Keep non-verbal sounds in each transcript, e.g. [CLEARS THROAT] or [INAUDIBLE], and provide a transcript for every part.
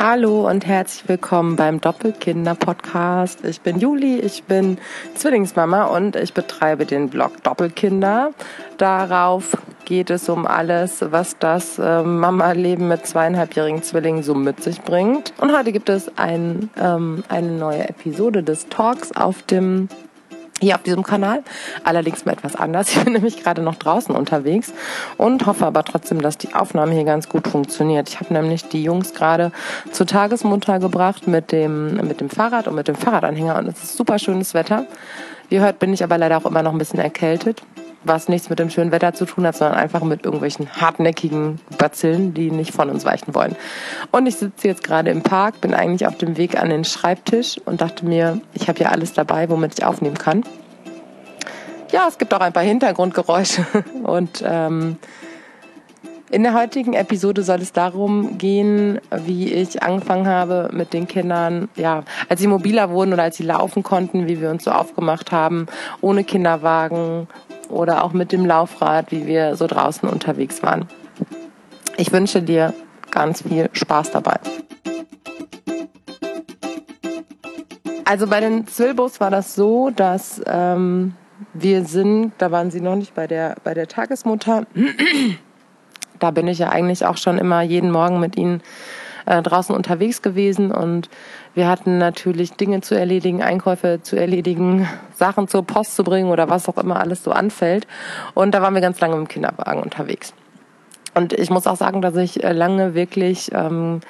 Hallo und herzlich willkommen beim Doppelkinder-Podcast. Ich bin Juli, ich bin Zwillingsmama und ich betreibe den Blog Doppelkinder. Darauf geht es um alles, was das äh, Mama-Leben mit zweieinhalbjährigen Zwillingen so mit sich bringt. Und heute gibt es ein, ähm, eine neue Episode des Talks auf dem hier auf diesem Kanal. Allerdings mal etwas anders. [LAUGHS] Ich bin nämlich gerade noch draußen unterwegs und hoffe aber trotzdem, dass die Aufnahme hier ganz gut funktioniert. Ich habe nämlich die Jungs gerade zur Tagesmutter gebracht mit dem, mit dem Fahrrad und mit dem Fahrradanhänger und es ist super schönes Wetter. Wie ihr hört, bin ich aber leider auch immer noch ein bisschen erkältet was nichts mit dem schönen Wetter zu tun hat, sondern einfach mit irgendwelchen hartnäckigen Bazillen, die nicht von uns weichen wollen. Und ich sitze jetzt gerade im Park, bin eigentlich auf dem Weg an den Schreibtisch und dachte mir, ich habe ja alles dabei, womit ich aufnehmen kann. Ja, es gibt auch ein paar Hintergrundgeräusche [LAUGHS] und ähm, in der heutigen Episode soll es darum gehen, wie ich angefangen habe mit den Kindern, ja, als sie mobiler wurden oder als sie laufen konnten, wie wir uns so aufgemacht haben, ohne Kinderwagen, oder auch mit dem Laufrad, wie wir so draußen unterwegs waren. Ich wünsche dir ganz viel Spaß dabei. Also bei den Zwilbos war das so, dass ähm, wir sind, da waren sie noch nicht bei der, bei der Tagesmutter. [CLEARS THROAT] da bin ich ja eigentlich auch schon immer jeden Morgen mit ihnen äh, draußen unterwegs gewesen und wir hatten natürlich Dinge zu erledigen, Einkäufe zu erledigen, Sachen zur Post zu bringen oder was auch immer alles so anfällt. Und da waren wir ganz lange im Kinderwagen unterwegs. Und ich muss auch sagen, dass ich äh, lange wirklich ähm,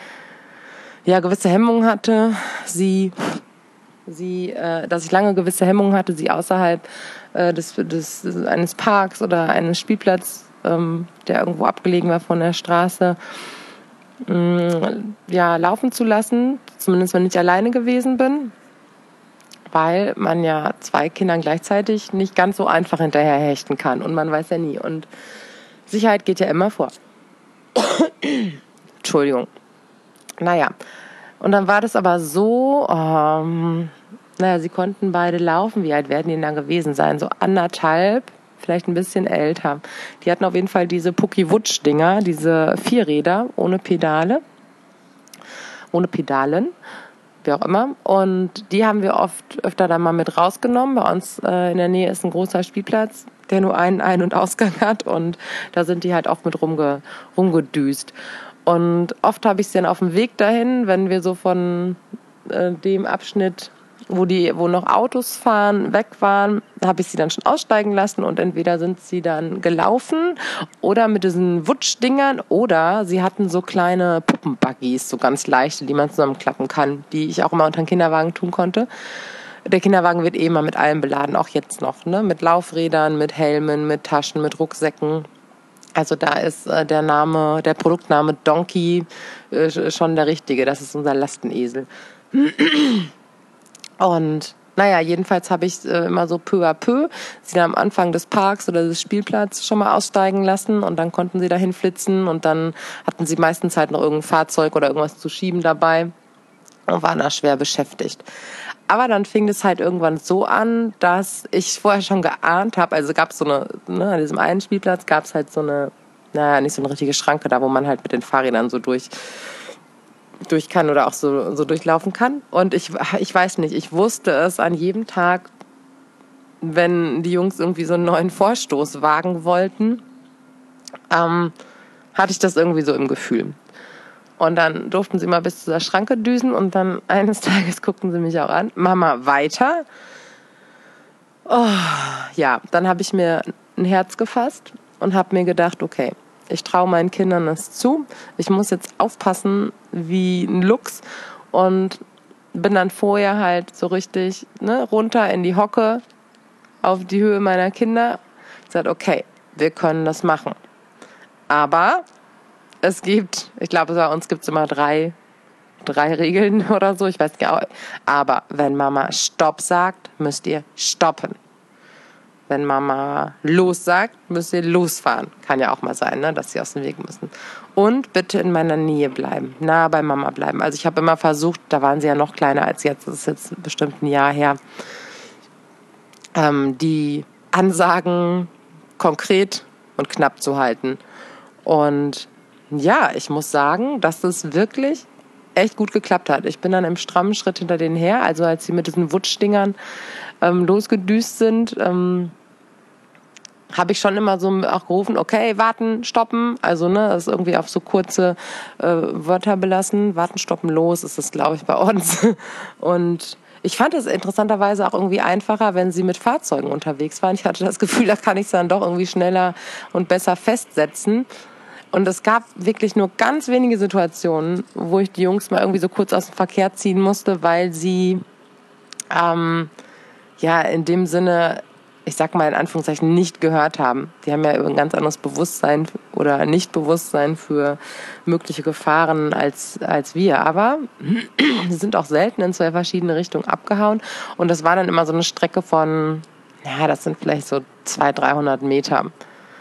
ja gewisse Hemmungen hatte, sie sie, äh, dass ich lange gewisse Hemmungen hatte, sie außerhalb äh, des, des, eines Parks oder eines Spielplatzes, ähm, der irgendwo abgelegen war von der Straße, ja, laufen zu lassen, zumindest wenn ich alleine gewesen bin, weil man ja zwei Kindern gleichzeitig nicht ganz so einfach hinterher hechten kann und man weiß ja nie. Und Sicherheit geht ja immer vor. [COUGHS] Entschuldigung. Naja, und dann war das aber so, ähm, naja, sie konnten beide laufen. Wie alt werden die denn dann gewesen sein? So anderthalb vielleicht ein bisschen älter. Die hatten auf jeden Fall diese Pucki-Wutsch-Dinger, diese Vierräder ohne Pedale, ohne Pedalen, wie auch immer. Und die haben wir oft öfter dann mal mit rausgenommen. Bei uns äh, in der Nähe ist ein großer Spielplatz, der nur einen Ein- und Ausgang [LAUGHS] hat und da sind die halt oft mit rumge rumgedüst. Und oft habe ich sie dann auf dem Weg dahin, wenn wir so von äh, dem Abschnitt wo die, wo noch Autos fahren, weg waren, habe ich sie dann schon aussteigen lassen und entweder sind sie dann gelaufen oder mit diesen Wutschdingern oder sie hatten so kleine Puppenbuggies, so ganz leichte, die man zusammenklappen kann, die ich auch immer unter den Kinderwagen tun konnte. Der Kinderwagen wird eh immer mit allem beladen, auch jetzt noch, ne? Mit Laufrädern, mit Helmen, mit Taschen, mit Rucksäcken. Also da ist äh, der Name, der Produktname Donkey äh, schon der richtige. Das ist unser Lastenesel. Und naja, jedenfalls habe ich äh, immer so peu à peu sie dann am Anfang des Parks oder des Spielplatzes schon mal aussteigen lassen und dann konnten sie dahin flitzen und dann hatten sie meistens halt noch irgendein Fahrzeug oder irgendwas zu schieben dabei und waren da schwer beschäftigt. Aber dann fing es halt irgendwann so an, dass ich vorher schon geahnt habe, also gab es so eine, ne, an diesem einen Spielplatz gab es halt so eine, naja, nicht so eine richtige Schranke da, wo man halt mit den Fahrrädern so durch durch kann oder auch so, so durchlaufen kann. Und ich, ich weiß nicht, ich wusste es an jedem Tag, wenn die Jungs irgendwie so einen neuen Vorstoß wagen wollten, ähm, hatte ich das irgendwie so im Gefühl. Und dann durften sie mal bis zu der Schranke düsen und dann [LAUGHS] eines Tages guckten sie mich auch an. Mama, weiter? Oh, ja, dann habe ich mir ein Herz gefasst und habe mir gedacht, okay, ich traue meinen Kindern es zu. Ich muss jetzt aufpassen wie ein Luchs und bin dann vorher halt so richtig ne, runter in die Hocke auf die Höhe meiner Kinder. Ich gesagt, okay, wir können das machen. Aber es gibt, ich glaube, bei uns gibt es immer drei, drei Regeln [LAUGHS] oder so, ich weiß nicht. Aber wenn Mama Stopp sagt, müsst ihr stoppen. Wenn Mama los sagt, müsst ihr losfahren. Kann ja auch mal sein, ne, dass sie aus dem Weg müssen. Und bitte in meiner Nähe bleiben, nah bei Mama bleiben. Also ich habe immer versucht, da waren sie ja noch kleiner als jetzt, das ist jetzt bestimmt ein Jahr her, ähm, die Ansagen konkret und knapp zu halten. Und ja, ich muss sagen, dass es wirklich echt gut geklappt hat. Ich bin dann im strammen Schritt hinter denen her, also als sie mit diesen Wutschdingern ähm, losgedüst sind, ähm, habe ich schon immer so auch gerufen, okay, warten, stoppen. Also ne, das ist irgendwie auf so kurze äh, Wörter belassen. Warten, stoppen, los ist es, glaube ich, bei uns. [LAUGHS] Und ich fand es interessanterweise auch irgendwie einfacher, wenn sie mit Fahrzeugen unterwegs waren. Ich hatte das Gefühl, da kann ich es dann doch irgendwie schneller und besser festsetzen. Und es gab wirklich nur ganz wenige Situationen, wo ich die Jungs mal irgendwie so kurz aus dem Verkehr ziehen musste, weil sie ähm, ja in dem Sinne ich sag mal in Anführungszeichen, nicht gehört haben. Die haben ja ein ganz anderes Bewusstsein oder Nichtbewusstsein für mögliche Gefahren als, als wir. Aber [CLEARS THROAT] sie sind auch selten in zwei verschiedene Richtungen abgehauen. Und das war dann immer so eine Strecke von, ja, das sind vielleicht so 200, 300 Meter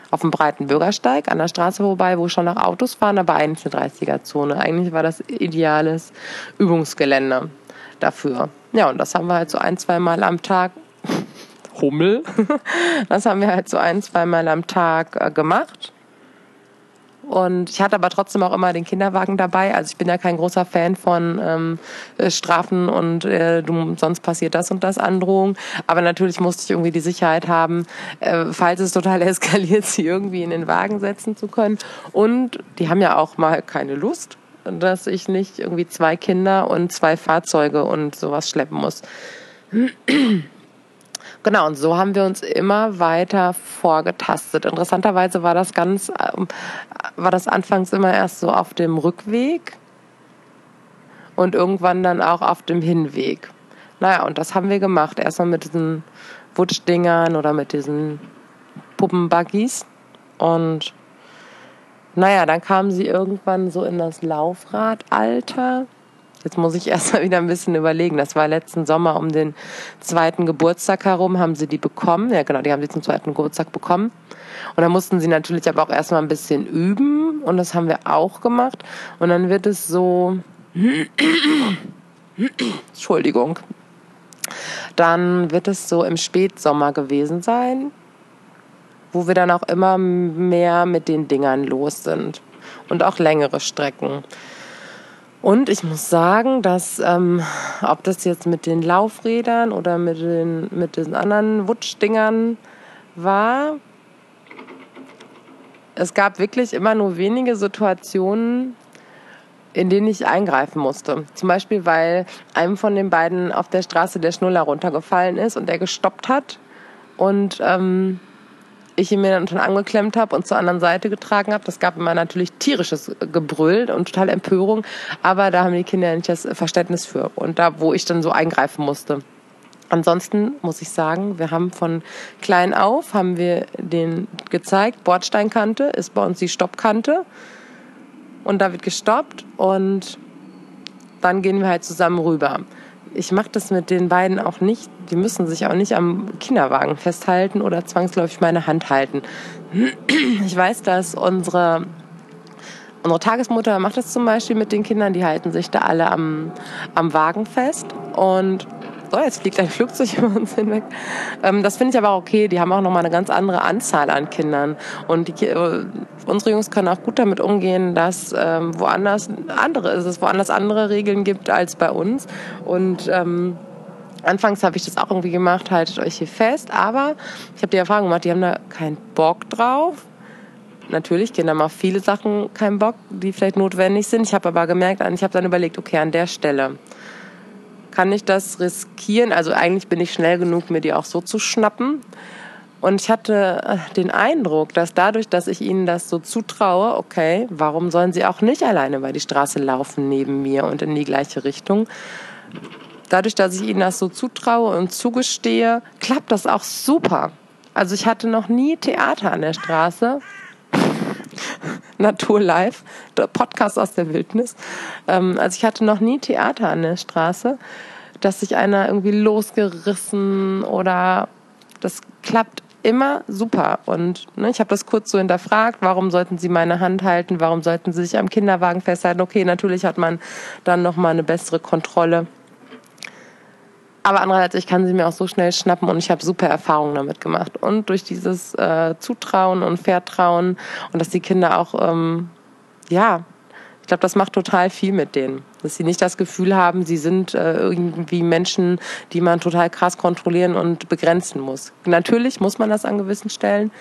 auf dem breiten Bürgersteig an der Straße vorbei, wo schon noch Autos fahren, aber eigentlich eine 30er-Zone. Eigentlich war das ideales Übungsgelände dafür. Ja, und das haben wir halt so ein, zwei Mal am Tag Hummel. [LAUGHS] Das haben wir halt so ein, zweimal am Tag äh, gemacht. Und ich hatte aber trotzdem auch immer den Kinderwagen dabei. Also ich bin ja kein großer Fan von ähm, äh, Strafen und äh, du, sonst passiert das und das Androhung. Aber natürlich musste ich irgendwie die Sicherheit haben, äh, falls es total [LAUGHS] eskaliert, sie irgendwie in den Wagen setzen zu können. Und die haben ja auch mal keine Lust, dass ich nicht irgendwie zwei Kinder und zwei Fahrzeuge und sowas schleppen muss. [CLEARS THROAT] Genau, und so haben wir uns immer weiter vorgetastet. Interessanterweise war das ganz, ähm, war das anfangs immer erst so auf dem Rückweg und irgendwann dann auch auf dem Hinweg. Naja, und das haben wir gemacht. Erstmal mit diesen Wutschdingern oder mit diesen Puppenbuggies. Und naja, dann kamen sie irgendwann so in das Laufradalter. Jetzt muss ich [LAUGHS] erst mal wieder ein bisschen überlegen. Das war letzten Sommer um den zweiten Geburtstag herum, haben sie die bekommen. Ja, genau, die haben sie zum zweiten Geburtstag bekommen. Und dann mussten sie natürlich aber auch erstmal ein bisschen üben. Und das haben wir auch gemacht. Und dann wird es so, [COUGHS] Entschuldigung. Dann wird es so im Spätsommer gewesen sein, wo wir dann auch immer mehr mit den Dingern los sind. Und auch längere Strecken. Und ich muss sagen, dass ähm, ob das jetzt mit den Laufrädern oder mit den, mit den anderen Wutschdingern war, es gab wirklich immer nur wenige Situationen, in denen ich eingreifen musste. Zum Beispiel, weil einem von den beiden auf der Straße der Schnuller runtergefallen ist und er gestoppt hat. Und ähm, ich ihn mir dann schon angeklemmt habe und zur anderen Seite getragen habe. Das gab immer natürlich tierisches Gebrüll und total Empörung, aber da haben die Kinder nicht das Verständnis für und da, wo ich dann so eingreifen musste. Ansonsten muss ich sagen, wir haben von klein auf, haben wir den gezeigt, Bordsteinkante ist bei uns die Stoppkante und da wird gestoppt und dann gehen wir halt zusammen rüber ich mache das mit den beiden auch nicht. Die müssen sich auch nicht am Kinderwagen festhalten oder zwangsläufig meine Hand halten. Ich weiß, dass unsere Unsere Tagesmutter macht das zum Beispiel mit den Kindern, die halten sich da alle am, am Wagen fest. Und so, jetzt fliegt ein Flugzeug [LAUGHS] über uns hinweg. Ähm, das finde ich aber okay. Die haben auch nochmal eine ganz andere Anzahl an Kindern. Und die, äh, unsere Jungs können auch gut damit umgehen, dass ähm, woanders andere ist, es woanders andere Regeln gibt als bei uns. Und ähm, Anfangs habe ich das auch irgendwie gemacht, haltet euch hier fest, aber ich habe die Erfahrung gemacht, die haben da keinen Bock drauf. Natürlich, Kinder haben auf viele Sachen keinen Bock, die vielleicht notwendig sind. Ich habe aber gemerkt, ich habe dann überlegt, okay, an der Stelle kann ich das riskieren? Also eigentlich bin ich schnell genug, mir die auch so zu schnappen. Und ich hatte äh, den Eindruck, dass dadurch, dass ich ihnen das so zutraue, okay, warum sollen sie auch nicht alleine über die Straße laufen neben mir und in die gleiche Richtung? Dadurch, dass ich ihnen das so zutraue und zugestehe, klappt das auch super. Also ich hatte noch nie Theater an der Straße. [LAUGHS] Natur live, der Podcast aus der Wildnis. Ähm, also ich hatte noch nie Theater an der Straße, dass sich einer irgendwie losgerissen oder das klappt immer super. Und ne, ich habe das kurz so hinterfragt, warum sollten Sie meine Hand halten, warum sollten Sie sich am Kinderwagen festhalten? Okay, natürlich hat man dann nochmal eine bessere Kontrolle. Aber andererseits, ich kann sie mir auch so schnell schnappen und ich habe super Erfahrungen damit gemacht. Und durch dieses äh, Zutrauen und Vertrauen und dass die Kinder auch, ähm, ja, Ich glaube, das macht total viel mit denen. Dass sie nicht das Gefühl haben, sie sind äh, irgendwie Menschen, die man total krass kontrollieren und begrenzen muss. Natürlich muss man das an gewissen Stellen.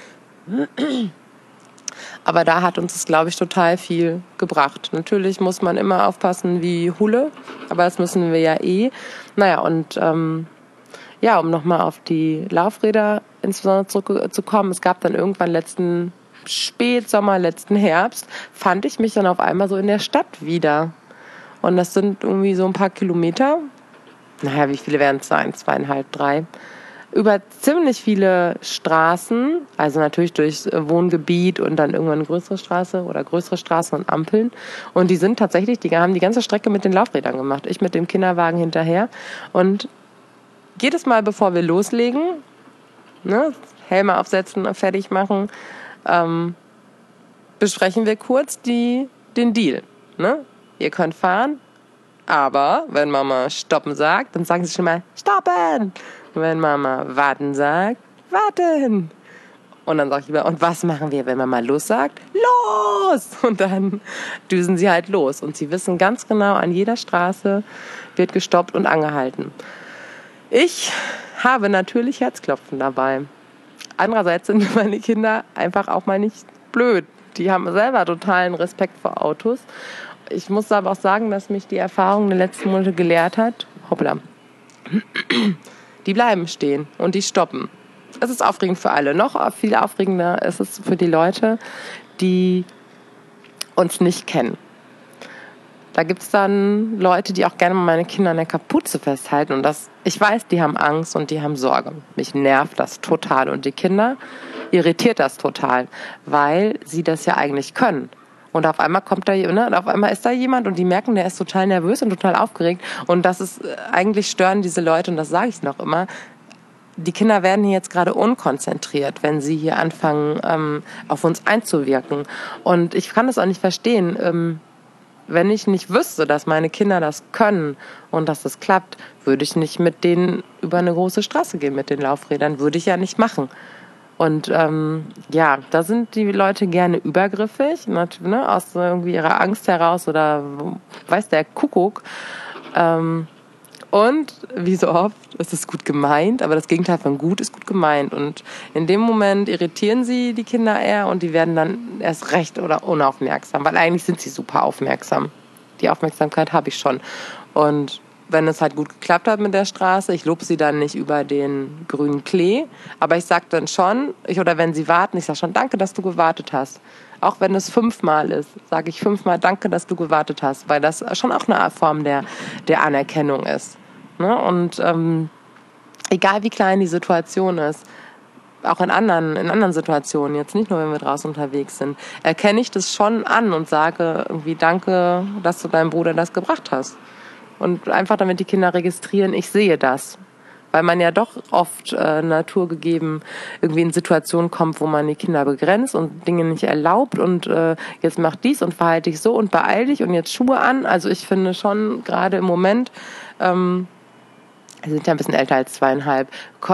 Aber da hat uns das, glaube ich, total viel gebracht. Natürlich muss man immer aufpassen wie Hulle, aber das müssen wir ja eh. Naja, und ähm, ja, um nochmal auf die Laufräder insbesondere zurückzukommen, es gab dann irgendwann letzten Spätsommer, letzten Herbst, fand ich mich dann auf einmal so in der Stadt wieder. Und das sind irgendwie so ein paar Kilometer. Naja, wie viele werden es sein? Zweieinhalb, drei über ziemlich viele Straßen, also natürlich durch Wohngebiet und dann irgendwann eine größere Straße oder größere Straßen und Ampeln. Und die sind tatsächlich, die haben die ganze Strecke mit den Laufrädern gemacht. Ich mit dem Kinderwagen hinterher. Und jedes Mal, bevor wir loslegen, ne, Helme aufsetzen, fertig machen, ähm, besprechen wir kurz die, den Deal. Ne? Ihr könnt fahren, aber wenn Mama stoppen sagt, dann sagen sie schon mal stoppen wenn Mama warten sagt, warten. Und dann sage ich immer, und was machen wir, wenn Mama los sagt? Los! Und dann düsen sie halt los. Und sie wissen ganz genau, an jeder Straße wird gestoppt und angehalten. Ich habe natürlich Herzklopfen dabei. Andererseits sind [LAUGHS] meine Kinder einfach auch mal nicht blöd. Die haben selber totalen Respekt vor Autos. Ich muss aber auch sagen, dass mich die Erfahrung der letzten Monate gelehrt hat. Hoppla die bleiben stehen und die stoppen. Es ist aufregend für alle. Noch viel aufregender ist es für die Leute, die uns nicht kennen. Da gibt es dann Leute, die auch gerne meine Kinder an der Kapuze festhalten. Und das, ich weiß, die haben Angst und die haben Sorge. Mich nervt das total. Und die Kinder irritiert das total, weil sie das ja eigentlich können. Und auf einmal kommt da, ne, und auf einmal ist da jemand und die merken, der ist total nervös und total aufgeregt. Und das ist, äh, eigentlich stören diese Leute, und das sage ich noch immer, die Kinder werden hier jetzt gerade unkonzentriert, wenn sie hier anfangen, ähm, auf uns einzuwirken. Und ich kann das auch nicht verstehen. Ähm, wenn ich nicht wüsste, dass meine Kinder das können und dass das klappt, würde ich nicht mit denen über eine große Straße gehen mit den Laufrädern. Würde ich ja nicht machen. Und ähm, ja, da sind die Leute gerne übergriffig, ne, aus irgendwie ihrer Angst heraus oder weiß der Kuckuck. Ähm, und wie so oft ist es gut gemeint, aber das Gegenteil von gut ist gut gemeint. Und in dem Moment irritieren sie die Kinder eher und die werden dann erst recht oder unaufmerksam, weil eigentlich sind sie super aufmerksam. Die Aufmerksamkeit habe ich schon. Und wenn es halt gut geklappt hat mit der Straße. Ich lobe sie dann nicht über den grünen Klee, aber ich sage dann schon, ich, oder wenn sie warten, ich sage schon, danke, dass du gewartet hast. Auch wenn es fünfmal ist, sage ich fünfmal, danke, dass du gewartet hast, weil das schon auch eine Form der, der Anerkennung ist. Ne? Und ähm, egal wie klein die Situation ist, auch in anderen, in anderen Situationen, jetzt nicht nur, wenn wir draußen unterwegs sind, erkenne ich das schon an und sage irgendwie Danke, dass du deinem Bruder das gebracht hast. Und einfach damit die Kinder registrieren, ich sehe das. Weil man ja doch oft äh, naturgegeben irgendwie in Situationen kommt, wo man die Kinder begrenzt und Dinge nicht erlaubt und äh, jetzt mach dies und verhalte dich so und beeil dich und jetzt Schuhe an. Also ich finde schon gerade im Moment ähm, wir sind ja ein bisschen älter als zweieinhalb,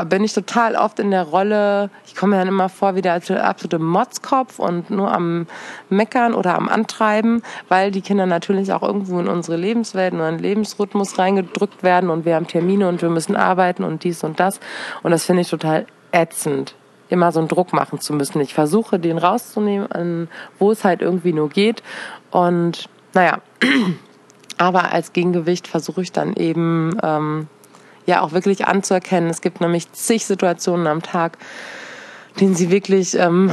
bin ich total oft in der Rolle, ich komme mir dann immer vor wie der absolute Motzkopf und nur am Meckern oder am Antreiben, weil die Kinder natürlich auch irgendwo in unsere Lebenswelt, in einen Lebensrhythmus reingedrückt werden und wir haben Termine und wir müssen arbeiten und dies und das. Und das finde ich total ätzend immer so einen Druck machen zu müssen. Ich versuche, den rauszunehmen, wo es halt irgendwie nur geht. Und naja, [CLEARS THROAT] aber als Gegengewicht versuche ich dann eben ähm, ja auch wirklich anzuerkennen. Es gibt nämlich zig Situationen am Tag, denen sie wirklich ähm,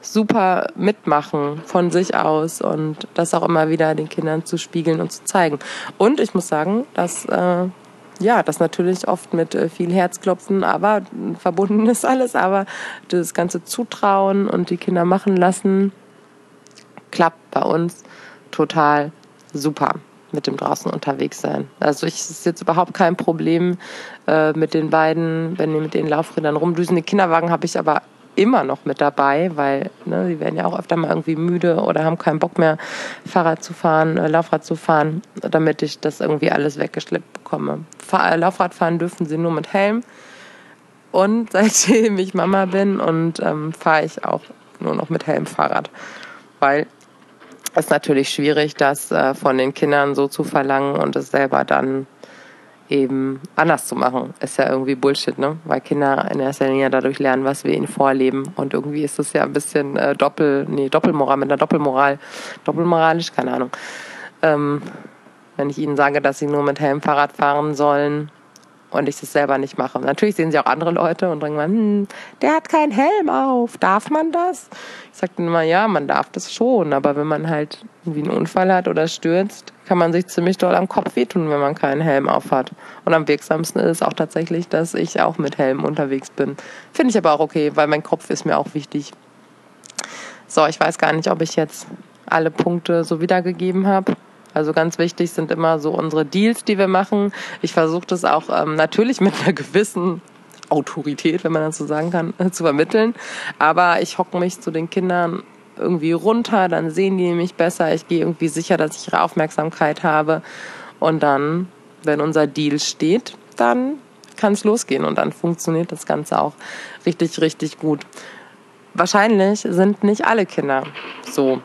super mitmachen von sich aus und das auch immer wieder den Kindern zu spiegeln und zu zeigen. Und ich muss sagen, dass äh, ja, das natürlich oft mit äh, viel Herzklopfen, aber verbunden ist alles, aber das ganze Zutrauen und die Kinder machen lassen klappt bei uns total super mit dem draußen unterwegs sein. Also ich ist jetzt überhaupt kein Problem äh, mit den beiden, wenn die mit den Laufrädern rumdüsen. Die Kinderwagen habe ich aber immer noch mit dabei, weil ne, die werden ja auch öfter mal irgendwie müde oder haben keinen Bock mehr, Fahrrad zu fahren, äh, Laufrad zu fahren, damit ich das irgendwie alles weggeschleppt bekomme. Fahr äh, Laufrad fahren dürfen sie nur mit Helm. Und [LAUGHS] seitdem ich Mama bin und ähm, fahre ich auch nur noch mit Helm Fahrrad. Weil ist natürlich schwierig, das äh, von den Kindern so zu verlangen und es selber dann eben anders zu machen. Ist ja irgendwie Bullshit, ne? Weil Kinder in erster Linie dadurch lernen, was wir ihnen vorleben. Und irgendwie ist es ja ein bisschen äh, Doppel, nee, Doppelmoral, mit einer Doppelmoral, doppelmoralisch, keine Ahnung. Ähm, wenn ich ihnen sage, dass sie nur mit Helm Fahrrad fahren sollen, und ich das selber nicht mache. Natürlich sehen sie auch andere Leute und denken, hm, der hat keinen Helm auf, darf man das? Ich dann immer, ja, man darf das schon, aber wenn man halt irgendwie einen Unfall hat oder stürzt, kann man sich ziemlich doll am Kopf wehtun, wenn man keinen Helm auf hat. Und am wirksamsten ist auch tatsächlich, dass ich auch mit Helm unterwegs bin. Finde ich aber auch okay, weil mein Kopf ist mir auch wichtig. So, ich weiß gar nicht, ob ich jetzt alle Punkte so wiedergegeben habe. Also ganz wichtig sind immer so unsere Deals, die wir machen. Ich versuche das auch ähm, natürlich mit einer gewissen Autorität, wenn man das so sagen kann, [LAUGHS] zu vermitteln. Aber ich hocke mich zu den Kindern irgendwie runter, dann sehen die mich besser. Ich gehe irgendwie sicher, dass ich ihre Aufmerksamkeit habe. Und dann, wenn unser Deal steht, dann kann es losgehen und dann funktioniert das Ganze auch richtig, richtig gut. Wahrscheinlich sind nicht alle Kinder so.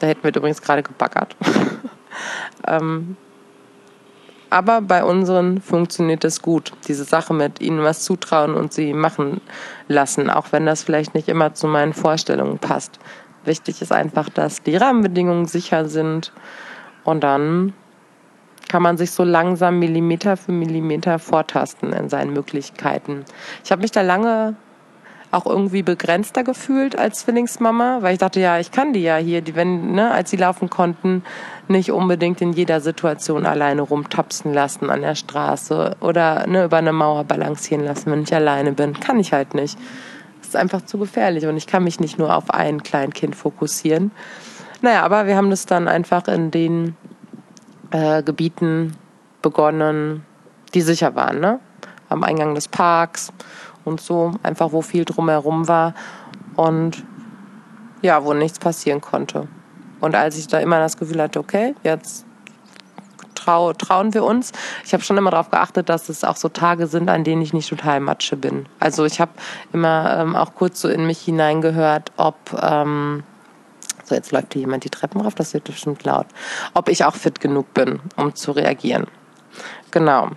Da hätten wir übrigens gerade gebaggert. [LAUGHS] Ähm, aber bei unseren funktioniert es gut. Diese Sache mit ihnen was zutrauen und sie machen lassen, auch wenn das vielleicht nicht immer zu meinen Vorstellungen passt. Wichtig ist einfach, dass die Rahmenbedingungen sicher sind und dann kann man sich so langsam Millimeter für Millimeter vortasten in seinen Möglichkeiten. Ich habe mich da lange auch irgendwie begrenzter gefühlt als Zwillingsmama, weil ich dachte, ja, ich kann die ja hier, die, wenn, ne, als sie laufen konnten, nicht unbedingt in jeder Situation alleine rumtapsen lassen an der Straße oder ne, über eine Mauer balancieren lassen, wenn ich alleine bin. Kann ich halt nicht. Das ist einfach zu gefährlich und ich kann mich nicht nur auf ein Kleinkind fokussieren. Naja, aber wir haben das dann einfach in den äh, Gebieten begonnen, die sicher waren, ne? Am Eingang des Parks und so, einfach wo viel drumherum war und ja, wo nichts passieren konnte. Und als ich da immer das Gefühl hatte, okay, jetzt trau, trauen wir uns. Ich habe schon immer darauf geachtet, dass es auch so Tage sind, an denen ich nicht total Matsche bin. Also ich habe immer ähm, auch kurz so in mich hineingehört, ob ähm, so jetzt läuft hier jemand die Treppen rauf, das wird bestimmt laut, ob ich auch fit genug bin, um zu reagieren. Genau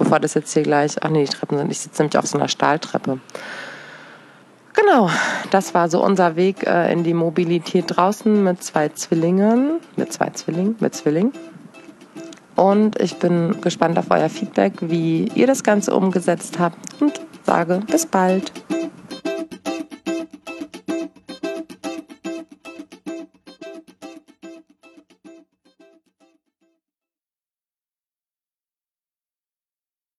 bevor das jetzt hier gleich, ach nee, die Treppen sind, ich sitze nämlich auf so einer Stahltreppe. Genau, das war so unser Weg äh, in die Mobilität draußen mit zwei Zwillingen, mit zwei Zwillingen, mit Zwillingen. Und ich bin gespannt auf euer Feedback, wie ihr das Ganze umgesetzt habt und sage bis bald.